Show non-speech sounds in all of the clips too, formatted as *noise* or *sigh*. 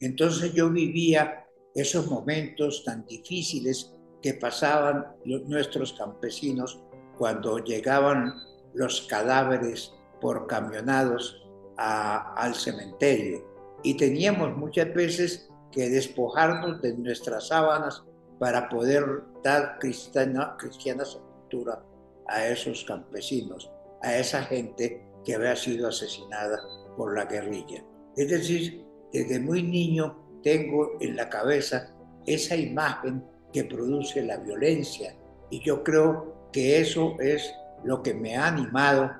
Entonces yo vivía esos momentos tan difíciles que pasaban nuestros campesinos cuando llegaban los cadáveres por camionados al cementerio. Y teníamos muchas veces que despojarnos de nuestras sábanas para poder dar cristiana, sepultura a esos campesinos, a esa gente que había sido asesinada por la guerrilla. Es decir, desde muy niño tengo en la cabeza esa imagen que produce la violencia y yo creo que eso es lo que me ha animado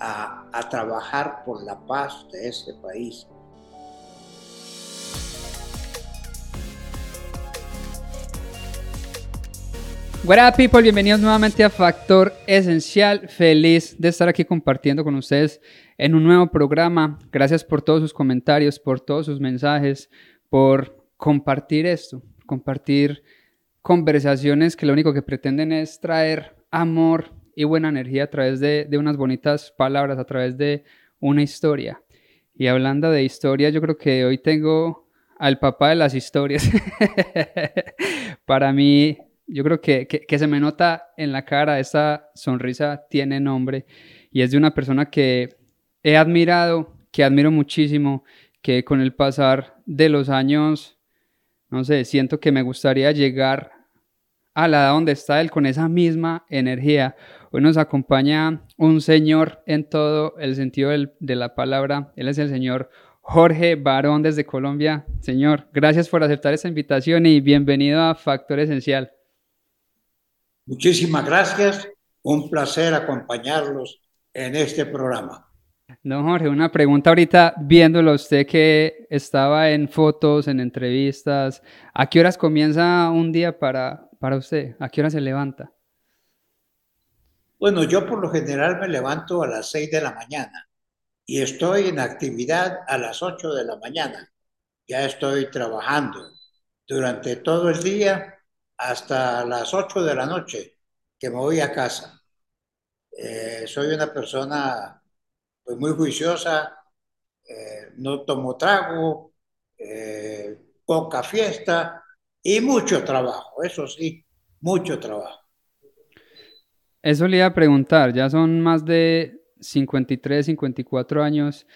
a, trabajar por la paz de este país. What up people, bienvenidos nuevamente a Factor Esencial. Feliz de estar aquí compartiendo con ustedes en un nuevo programa. Gracias por todos sus comentarios, por todos sus mensajes, por compartir esto, compartir conversaciones que lo único que pretenden es traer amor y buena energía a través de, de unas bonitas palabras, a través de una historia. Y hablando de historia, yo creo que hoy tengo al papá de las historias. *laughs* Para mí yo creo que, que, se me nota en la cara, esa sonrisa tiene nombre y es de una persona que he admirado, que admiro muchísimo, que con el pasar de los años, no sé, siento que me gustaría llegar a la edad donde está él con esa misma energía. Hoy nos acompaña un señor en todo el sentido de la palabra. Él es el señor Jorge Barón desde Colombia. Señor, gracias por aceptar esta invitación y bienvenido a Factor Esencial. Muchísimas gracias. Un placer acompañarlos en este programa. Don Jorge, una pregunta ahorita viéndolo usted que estaba en fotos, en entrevistas. ¿A qué horas comienza un día para, para usted? ¿A qué hora se levanta? Bueno, yo por lo general me levanto a las 6 de la mañana y estoy en actividad a las 8 de la mañana. Ya estoy trabajando durante todo el día hasta las 8 de la noche que me voy a casa. Eh, soy una persona pues, muy juiciosa, eh, no tomo trago, eh, poca fiesta y mucho trabajo, eso sí, mucho trabajo. Eso le iba a preguntar, ya son más de 53, 54 años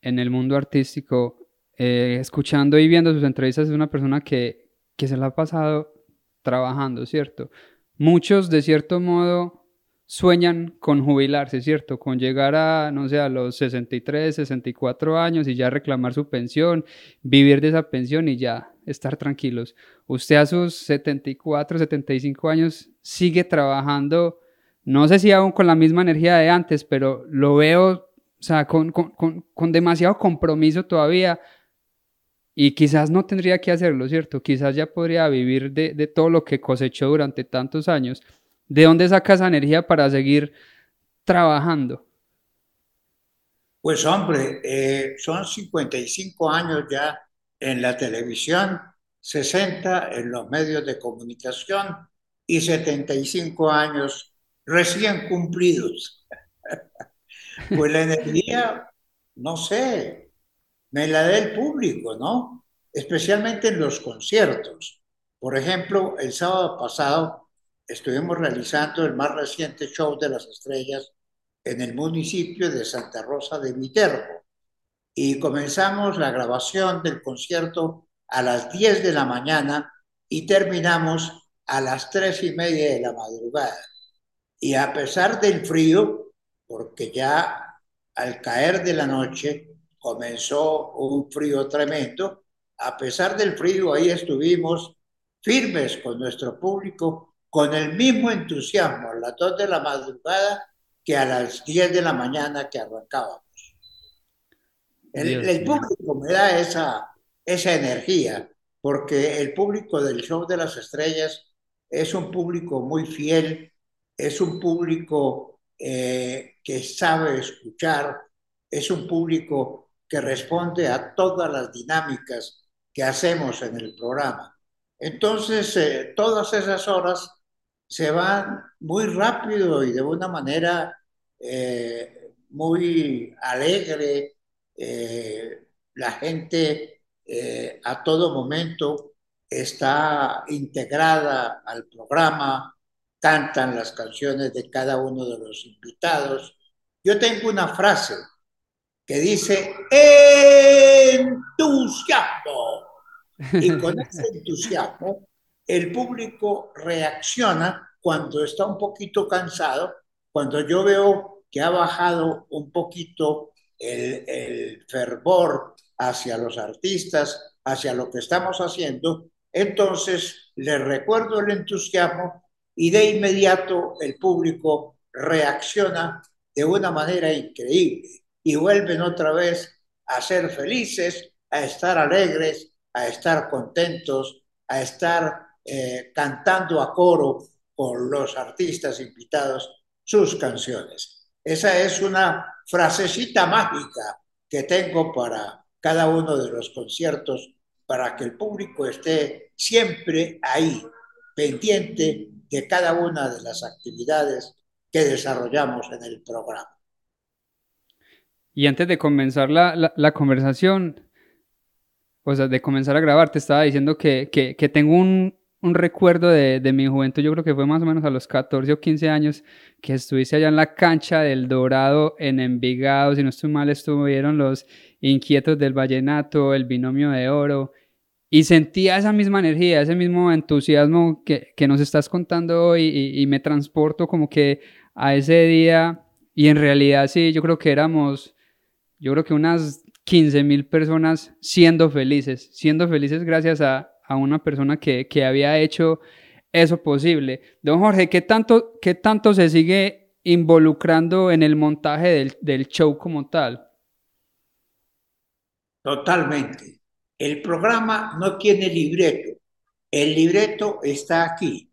en el mundo artístico. escuchando y viendo sus entrevistas, es una persona que, que se la ha pasado trabajando, ¿cierto? Muchos, de cierto modo, sueñan con jubilarse, ¿cierto? Con llegar a, no sé, a los 63, 64 años y ya reclamar su pensión, vivir de esa pensión y ya estar tranquilos. Usted a sus 74, 75 años sigue trabajando, no sé si aún con la misma energía de antes, pero lo veo, o sea, con, con, con, con demasiado compromiso todavía y quizás no tendría que hacerlo, ¿cierto? Quizás ya podría vivir de, todo lo que cosechó durante tantos años. ¿De dónde saca esa energía para seguir trabajando? Pues hombre, eh, son 55 años ya en la televisión, 60 en los medios de comunicación y 75 años recién cumplidos. *laughs* pues la energía, no sé, me la da el público, ¿no? Especialmente en los conciertos. Por ejemplo, el sábado pasado estuvimos realizando el más reciente show de las estrellas en el municipio de Santa Rosa de Viterbo y comenzamos la grabación del concierto a las 10 de la mañana y terminamos a las 3 y media de la madrugada. Y a pesar del frío, porque ya al caer de la noche comenzó un frío tremendo. A pesar del frío, ahí estuvimos firmes con nuestro público, con el mismo entusiasmo a las 2 de la madrugada que a las 10 de la mañana que arrancábamos. El, público me da esa, esa energía, porque el público del Show de las Estrellas es un público muy fiel, es un público eh, que sabe escuchar, es un público que responde a todas las dinámicas que hacemos en el programa. Entonces, eh, todas esas horas se van muy rápido y de una manera eh, muy alegre. Eh, la gente a todo momento está integrada al programa, cantan las canciones de cada uno de los invitados. Yo tengo una frase que dice entusiasmo. Y con *laughs* ese entusiasmo, el público reacciona cuando está un poquito cansado, cuando yo veo que ha bajado un poquito el, el fervor hacia los artistas, hacia lo que estamos haciendo, entonces les recuerdo el entusiasmo y de inmediato el público reacciona de una manera increíble y vuelven otra vez a ser felices, a estar alegres, a estar contentos, a estar eh, cantando a coro con los artistas invitados sus canciones. Esa es una frasecita mágica que tengo para cada uno de los conciertos para que el público esté siempre ahí, pendiente de cada una de las actividades que desarrollamos en el programa. Y antes de comenzar la, la, conversación, o sea, de comenzar a grabar, te estaba diciendo que, que, que tengo un, un recuerdo de, de, mi juventud, yo creo que fue más o menos a los 14 o 15 años, que estuviste allá en la cancha del Dorado en Envigado, si no estoy mal, estuvieron los inquietos del Vallenato, el binomio de oro, y sentía esa misma energía, ese mismo entusiasmo que, que nos estás contando hoy y, y, me transporto como que a ese día y en realidad sí, yo creo que éramos, yo creo que unas 15 mil personas siendo felices, siendo felices gracias a, a una persona que, que, había hecho eso posible. Don Jorge, ¿qué tanto, qué tanto se sigue involucrando en el montaje del, del show como tal? Totalmente el programa no tiene libreto. El libreto está aquí.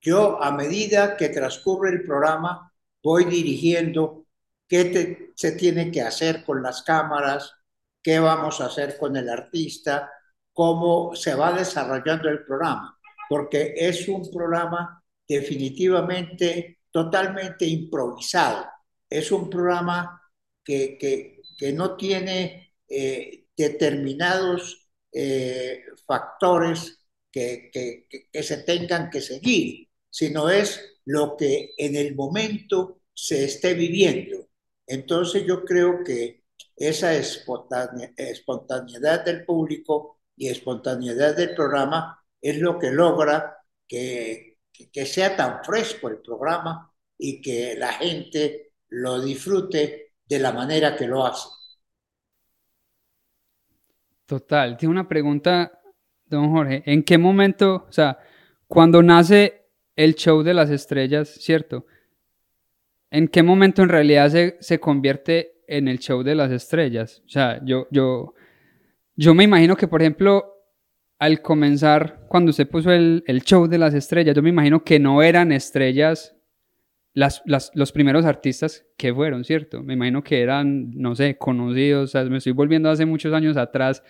Yo, a medida que transcurre el programa, voy dirigiendo qué se tiene que hacer con las cámaras, qué vamos a hacer con el artista, cómo se va desarrollando el programa, porque es un programa definitivamente totalmente improvisado. Es un programa que, que, que no tiene eh, determinados eh, factores que, que, que, se tengan que seguir, sino es lo que en el momento se esté viviendo. Entonces yo creo que esa espontaneidad del público y espontaneidad del programa es lo que logra que, que sea tan fresco el programa y que la gente lo disfrute de la manera que lo hace. Total, tiene una pregunta, don Jorge. ¿En qué momento, o sea, cuando nace el show de las estrellas, ¿cierto? ¿En qué momento en realidad se, se convierte en el show de las estrellas? O sea, yo, yo, yo me imagino que, por ejemplo, al comenzar, cuando usted puso el, el show de las estrellas, yo me imagino que no eran estrellas las, las, los primeros artistas que fueron, ¿cierto? Me imagino que eran, no sé, conocidos, o sea, me estoy volviendo hace muchos años atrás,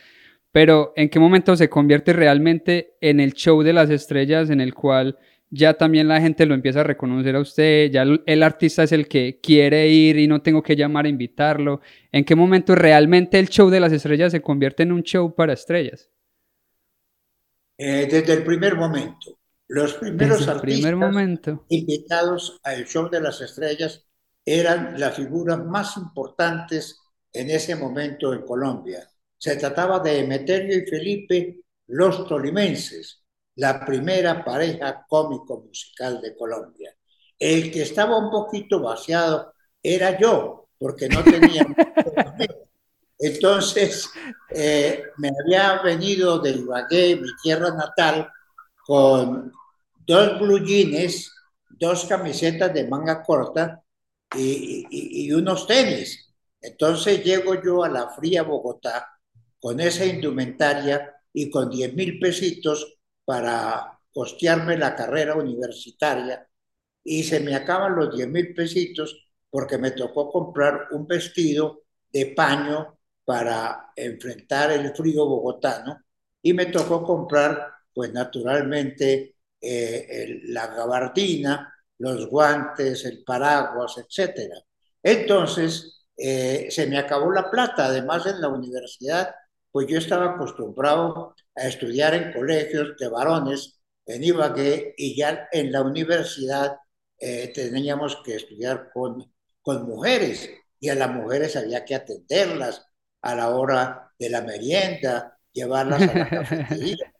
pero ¿en qué momento se convierte realmente en el show de las estrellas en el cual ya también la gente lo empieza a reconocer a usted, ya el, artista es el que quiere ir y no tengo que llamar a invitarlo? ¿En qué momento realmente el show de las estrellas se convierte en un show para estrellas? Eh, desde el primer momento. Los primeros artistas primer momento. invitados al Show de las Estrellas eran las figuras más importantes en ese momento en Colombia. Se trataba de Emeterio y Felipe, los tolimenses, la primera pareja cómico-musical de Colombia. El que estaba un poquito vaciado era yo, porque no tenía... *laughs* Entonces, eh, me había venido de Ibagué, mi tierra natal, con dos blue jeans, dos camisetas de manga corta y, y, y, unos tenis. Entonces llego yo a la fría Bogotá con esa indumentaria y con 10 mil pesitos para costearme la carrera universitaria y se me acaban los 10 mil pesitos porque me tocó comprar un vestido de paño para enfrentar el frío bogotano y me tocó comprar pues naturalmente eh, la gabardina, los guantes, el paraguas, etc. Entonces, eh, se me acabó la plata. Además, en la universidad pues yo estaba acostumbrado a estudiar en colegios de varones en Ibagué y ya en la universidad eh, teníamos que estudiar con, con mujeres y a las mujeres había que atenderlas a la hora de la merienda, llevarlas a la *laughs* cafetería,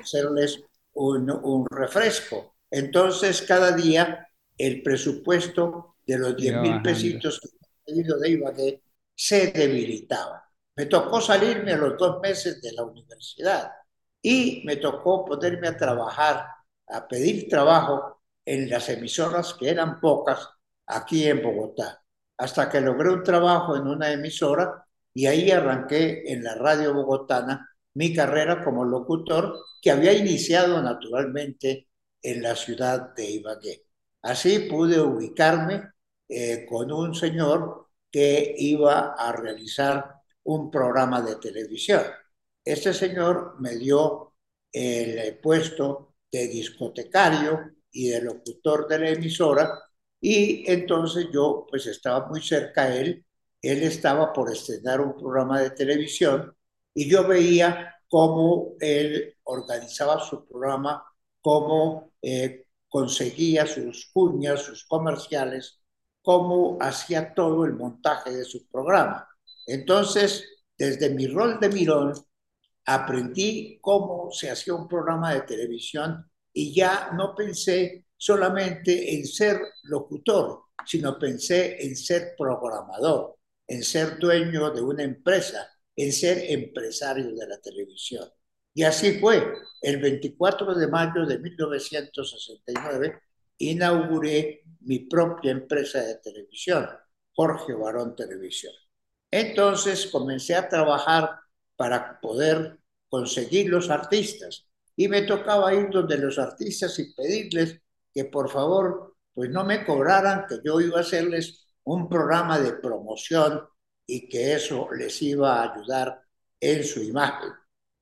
hacerles un, un refresco. Entonces, cada día el presupuesto de los 10 mil pesitos que pedido de Ibagué se debilitaba. Me tocó salirme a los dos meses de la universidad y me tocó ponerme a trabajar, a pedir trabajo en las emisoras que eran pocas aquí en Bogotá, hasta que logré un trabajo en una emisora y ahí arranqué en la radio bogotana mi carrera como locutor que había iniciado naturalmente en la ciudad de Ibagué. Así pude ubicarme eh, con un señor que iba a realizar un programa de televisión. Este señor me dio el puesto de discotecario y de locutor de la emisora y entonces yo pues estaba muy cerca a él, él estaba por estrenar un programa de televisión y yo veía cómo él organizaba su programa, cómo eh, conseguía sus cuñas, sus comerciales, cómo hacía todo el montaje de su programa. Entonces, desde mi rol de mirón, aprendí cómo se hacía un programa de televisión y ya no pensé solamente en ser locutor, sino pensé en ser programador, en ser dueño de una empresa, en ser empresario de la televisión. Y así fue. El 24 de mayo de 1969 inauguré mi propia empresa de televisión, Jorge Barón Televisión. Entonces comencé a trabajar para poder conseguir los artistas y me tocaba ir donde los artistas y pedirles que por favor pues no me cobraran, que yo iba a hacerles un programa de promoción y que eso les iba a ayudar en su imagen.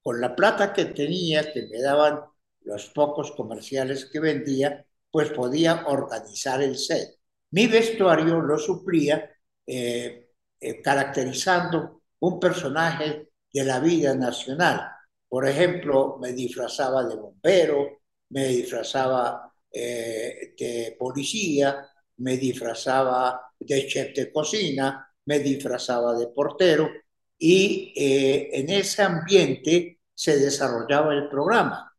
Con la plata que tenía, que me daban los pocos comerciales que vendía, pues podía organizar el set. Mi vestuario lo suplía eh, eh, caracterizando un personaje de la vida nacional. Por ejemplo, me disfrazaba de bombero, me disfrazaba eh, de policía, me disfrazaba de chef de cocina, me disfrazaba de portero y eh, en ese ambiente se desarrollaba el programa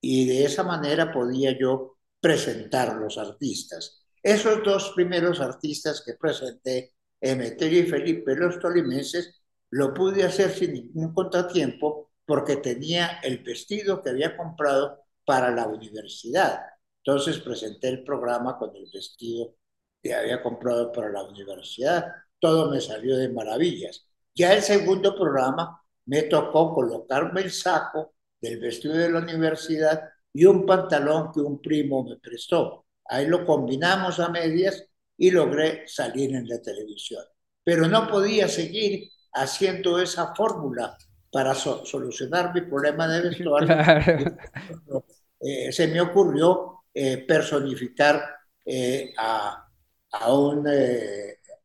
y de esa manera podía yo presentar los artistas. Esos dos primeros artistas que presenté Emeterio y Felipe los tolimenses, lo pude hacer sin ningún contratiempo porque tenía el vestido que había comprado para la universidad. Entonces presenté el programa con el vestido que había comprado para la universidad. Todo me salió de maravillas. Ya el segundo programa me tocó colocarme el saco del vestido de la universidad y un pantalón que un primo me prestó. Ahí lo combinamos a medias y logré salir en la televisión. Pero no podía seguir haciendo esa fórmula para solucionar mi problema de vestuario. *laughs* Eh, se me ocurrió eh, personificar eh, a, a, un,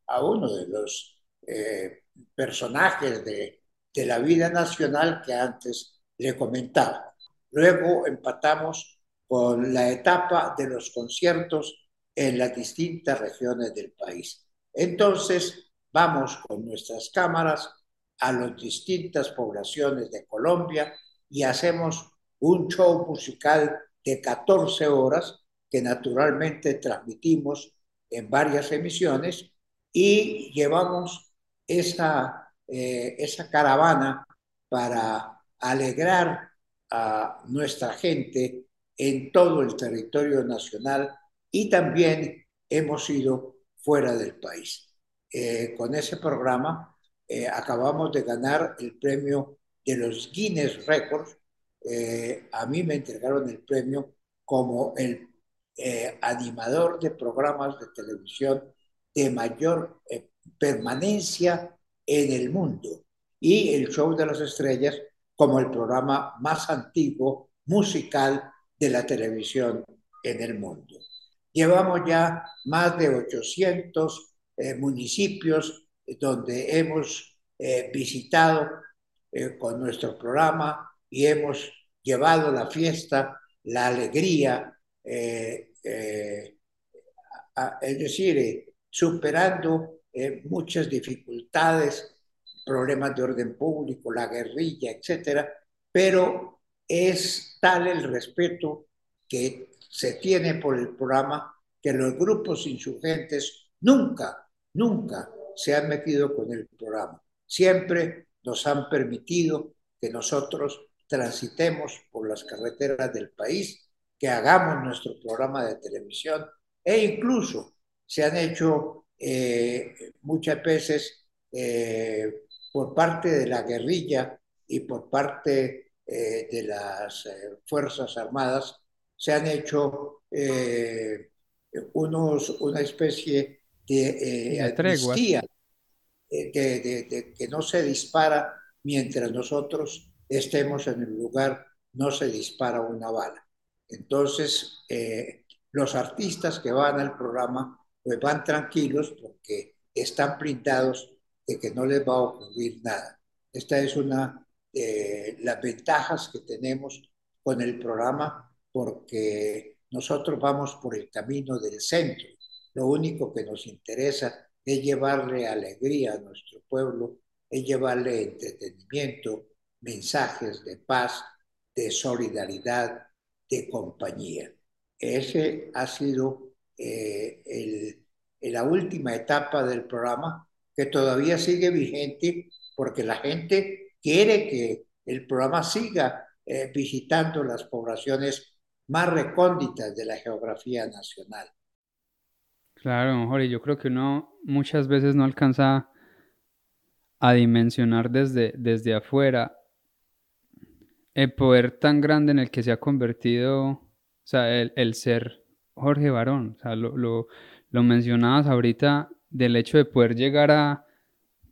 a, uno de los personajes de, de la vida nacional que antes le comentaba. Luego empatamos con la etapa de los conciertos en las distintas regiones del país. Entonces, vamos con nuestras cámaras a las distintas poblaciones de Colombia y hacemos un show musical de 14 horas que naturalmente transmitimos en varias emisiones y llevamos esa, eh, esa caravana para alegrar a nuestra gente en todo el territorio nacional y también hemos ido fuera del país. Eh, con ese programa eh, acabamos de ganar el premio de los Guinness Records. Eh, a mí me entregaron el premio como el animador de programas de televisión de mayor permanencia en el mundo y el Show de las Estrellas como el programa más antiguo musical de la televisión en el mundo. Llevamos ya más de 800 eh, municipios donde hemos eh, visitado eh, con nuestro programa y hemos llevado la fiesta, la alegría, es decir, superando muchas dificultades, problemas de orden público, la guerrilla, etcétera, pero es tal el respeto que se tiene por el programa que los grupos insurgentes nunca, nunca se han metido con el programa. Siempre nos han permitido que nosotros transitemos por las carreteras del país, que hagamos nuestro programa de televisión e incluso se han hecho eh, muchas veces eh, por parte de la guerrilla y por parte eh, de las Fuerzas Armadas, se han hecho unos, una especie de amnistía, de, que no se dispara mientras nosotros estemos en el lugar, no se dispara una bala. Entonces, los artistas que van al programa pues van tranquilos porque están blindados de que no les va a ocurrir nada. Esta es una de las ventajas que tenemos con el programa porque nosotros vamos por el camino del centro. Lo único que nos interesa es llevarle alegría a nuestro pueblo, es llevarle entretenimiento, mensajes de paz, de solidaridad, de compañía. Ese ha sido eh, el, la última etapa del programa que todavía sigue vigente porque la gente quiere que el programa siga eh, visitando las poblaciones más recónditas de la geografía nacional. Claro, Jorge, yo creo que uno muchas veces no alcanza a dimensionar desde, desde afuera el poder tan grande en el que se ha convertido o sea, el, ser Jorge Barón, o sea, lo, lo, lo, mencionabas ahorita del hecho de poder llegar a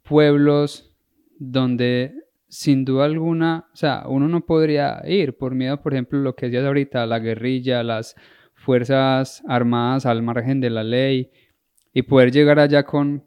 pueblos donde sin duda alguna, o sea, uno no podría ir por miedo, por ejemplo, lo que decías ahorita, la guerrilla, las fuerzas armadas al margen de la ley, y poder llegar allá con,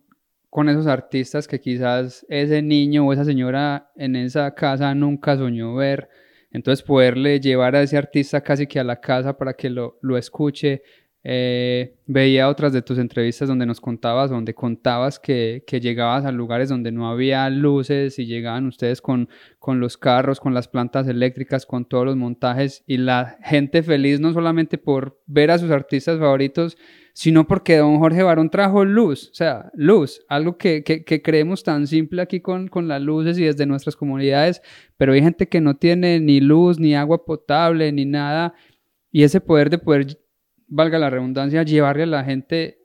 con esos artistas que quizás ese niño o esa señora en esa casa nunca soñó ver entonces poderle llevar a ese artista casi que a la casa para que lo, lo escuche. Eh, veía otras de tus entrevistas donde nos contabas, donde contabas que, que, llegabas a lugares donde no había luces y llegaban ustedes con, con los carros, con las plantas eléctricas, con todos los montajes y la gente feliz no solamente por ver a sus artistas favoritos, sino porque don Jorge Barón trajo luz, o sea, luz, algo que, que, creemos tan simple aquí con, con, las luces y desde nuestras comunidades, pero hay gente que no tiene ni luz, ni agua potable, ni nada, y ese poder de poder, valga la redundancia, llevarle a la gente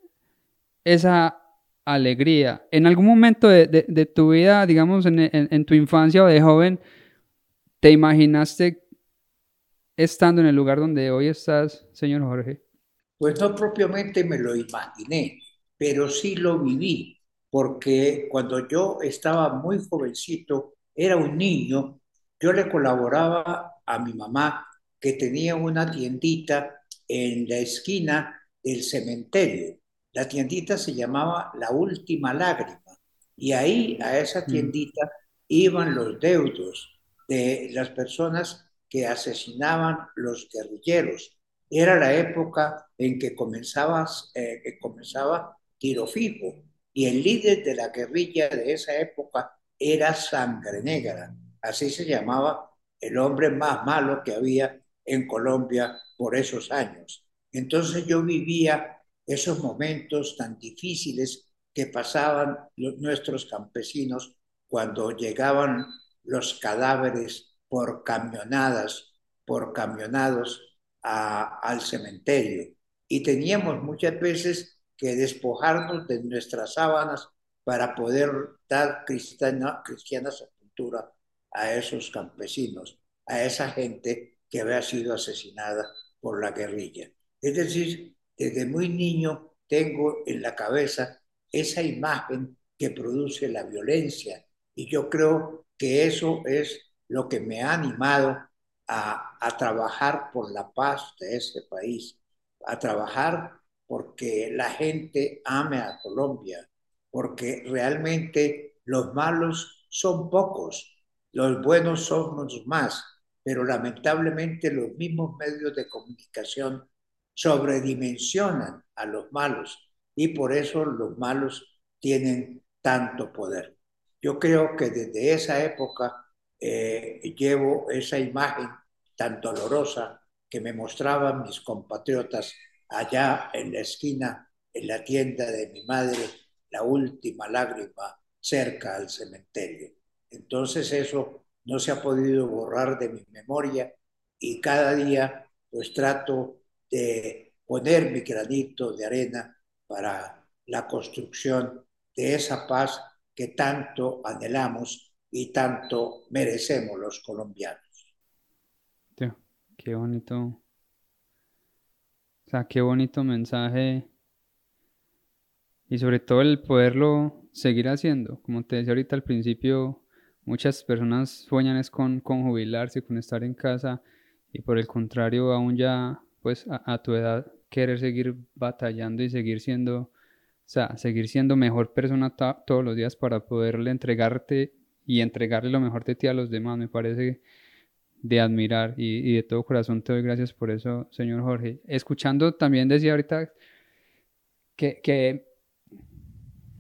esa alegría. En algún momento de, de, tu vida, digamos, en, en, en tu infancia o de joven, ¿te imaginaste estando en el lugar donde hoy estás, señor Jorge? Pues no propiamente me lo imaginé, pero sí lo viví, porque cuando yo estaba muy jovencito, era un niño, yo le colaboraba a mi mamá que tenía una tiendita en la esquina del cementerio. La tiendita se llamaba La Última Lágrima y ahí a esa mm. tiendita iban los deudos de las personas que asesinaban los guerrilleros era la época en que, comenzabas, eh, que comenzaba tiro fijo y el líder de la guerrilla de esa época era Sangre Negra, así se llamaba el hombre más malo que había en Colombia por esos años. Entonces yo vivía esos momentos tan difíciles que pasaban nuestros campesinos cuando llegaban los cadáveres por camionadas, por camionados al cementerio y teníamos muchas veces que despojarnos de nuestras sábanas para poder dar cristiana, cristiana sepultura a esos campesinos, a esa gente que había sido asesinada por la guerrilla. Es decir, desde muy niño tengo en la cabeza esa imagen que produce la violencia y yo creo que eso es lo que me ha animado a, trabajar por la paz de ese país, a trabajar porque la gente ame a Colombia, porque realmente los malos son pocos los buenos somos más, pero lamentablemente los mismos medios de comunicación sobredimensionan a los malos y por eso los malos tienen tanto poder. Yo creo que desde esa época eh, llevo esa imagen tan dolorosa que me mostraban mis compatriotas allá en la esquina, en la tienda de mi madre, la última lágrima cerca al cementerio. Entonces eso no se ha podido borrar de mi memoria y cada día pues trato de poner mi granito de arena para la construcción de esa paz que tanto anhelamos y tanto merecemos los colombianos. Qué bonito. O sea, qué bonito mensaje. Y sobre todo el poderlo seguir haciendo. Como te decía ahorita al principio, muchas personas sueñan es con, con jubilarse, con estar en casa. Y por el contrario, aún ya, pues a, tu edad, querer seguir batallando y seguir siendo, o sea, seguir siendo mejor persona todos los días para poderle entregarte y entregarle lo mejor de ti a los demás. Me parece de admirar y, de todo corazón te doy gracias por eso, señor Jorge. Escuchando también decía ahorita que, que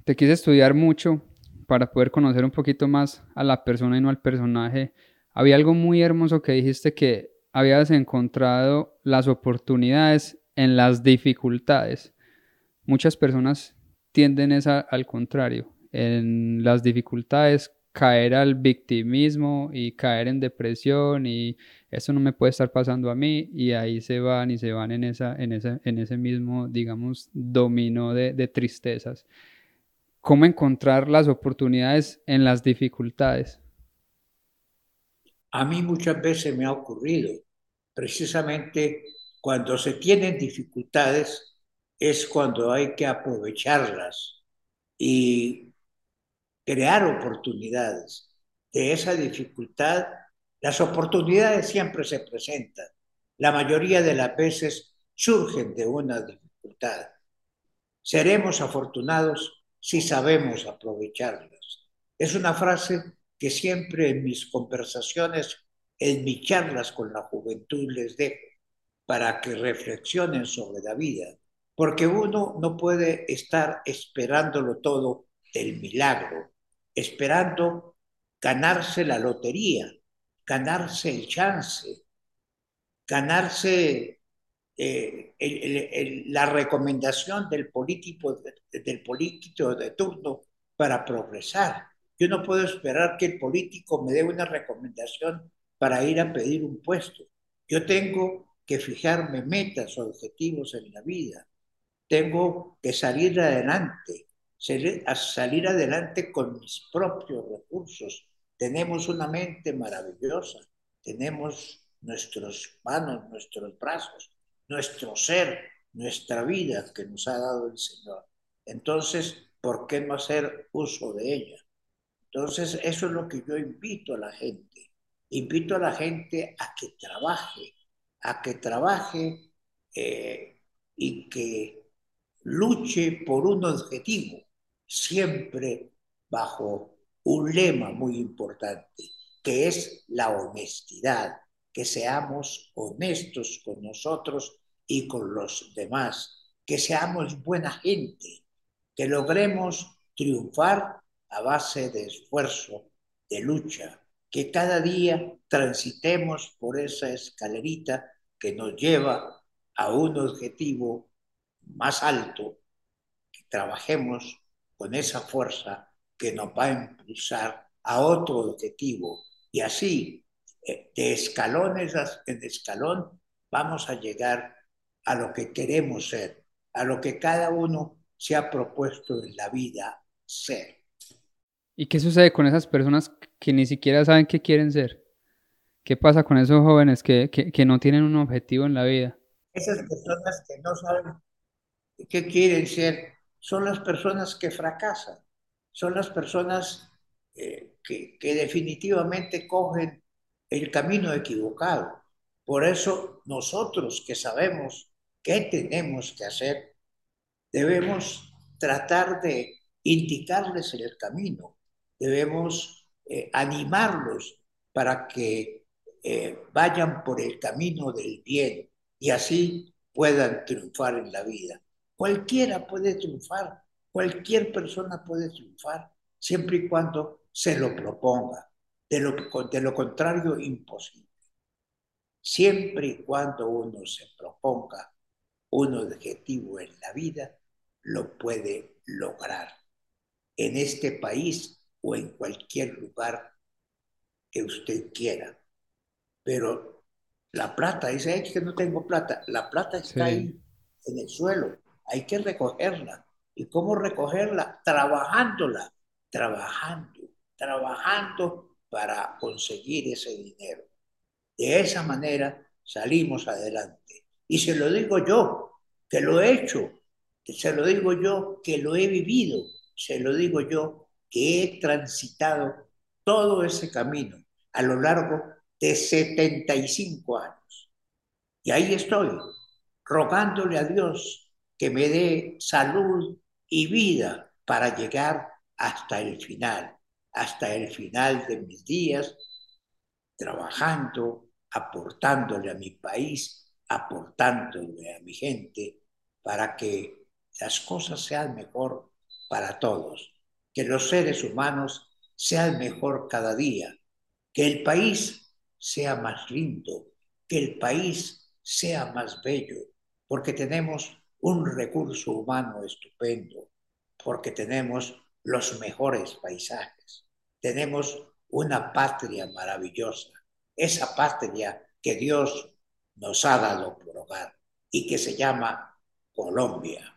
te quise estudiar mucho para poder conocer un poquito más a la persona y no al personaje. Había algo muy hermoso que dijiste que habías encontrado las oportunidades en las dificultades. Muchas personas tienden esa, al contrario. En las dificultades caer al victimismo y caer en depresión y eso no me puede estar pasando a mí y ahí se van y se van en, esa, en, ese, en ese mismo, digamos, dominó de tristezas. ¿Cómo encontrar las oportunidades en las dificultades? A mí muchas veces me ha ocurrido, precisamente cuando se tienen dificultades es cuando hay que aprovecharlas y crear oportunidades. De esa dificultad, las oportunidades siempre se presentan. La mayoría de las veces surgen de una dificultad. Seremos afortunados si sabemos aprovecharlas. Es una frase que siempre en mis conversaciones, en mis charlas con la juventud les dejo para que reflexionen sobre la vida, porque uno no puede estar esperándolo todo el milagro esperando ganarse la lotería, ganarse el chance, ganarse eh, la recomendación del político, del político de turno para progresar. Yo no puedo esperar que el político me dé una recomendación para ir a pedir un puesto. Yo tengo que fijarme metas o objetivos en la vida. Tengo que salir adelante a salir adelante con mis propios recursos. Tenemos una mente maravillosa, tenemos nuestras manos, nuestros brazos, nuestro ser, nuestra vida que nos ha dado el Señor. Entonces, ¿por qué no hacer uso de ella? Entonces, eso es lo que yo invito a la gente. Invito a la gente a que trabaje, a que trabaje eh, y que luche por un objetivo siempre bajo un lema muy importante, que es la honestidad, que seamos honestos con nosotros y con los demás, que seamos buena gente, que logremos triunfar a base de esfuerzo, de lucha, que cada día transitemos por esa escalerita que nos lleva a un objetivo más alto, que trabajemos con esa fuerza que nos va a impulsar a otro objetivo. Y así, eh, de escalones en escalón, vamos a llegar a lo que queremos ser, a lo que cada uno se ha propuesto en la vida ser. ¿Y qué sucede con esas personas que ni siquiera saben qué quieren ser? ¿Qué pasa con esos jóvenes que, que, que no tienen un objetivo en la vida? Esas personas que no saben qué quieren ser, son las personas que fracasan, son las personas eh, que, que definitivamente cogen el camino equivocado. Por eso nosotros que sabemos qué tenemos que hacer, debemos tratar de indicarles el camino, debemos eh, animarlos para que eh, vayan por el camino del bien y así puedan triunfar en la vida. Cualquiera puede triunfar, cualquier persona puede triunfar, siempre y cuando se lo proponga. De lo, de lo contrario, imposible. Siempre y cuando uno se proponga un objetivo en la vida, lo puede lograr. En este país o en cualquier lugar que usted quiera. Pero la plata, dice, es que no tengo plata. La plata está ahí, en el suelo. Hay que recogerla. ¿Y cómo recogerla? Trabajándola, trabajando, trabajando para conseguir ese dinero. De esa manera salimos adelante. Y se lo digo yo, que lo he hecho, se lo digo yo, que lo he vivido, se lo digo yo, que he transitado todo ese camino a lo largo de 75 años. Y ahí estoy, rogándole a Dios que me dé salud y vida para llegar hasta el final, hasta el final de mis días, trabajando, aportándole a mi país, aportándole a mi gente, para que las cosas sean mejor para todos, que los seres humanos sean mejor cada día, que el país sea más lindo, que el país sea más bello, porque tenemos un recurso humano estupendo, porque tenemos los mejores paisajes, tenemos una patria maravillosa, esa patria que Dios nos ha dado por hogar y que se llama Colombia.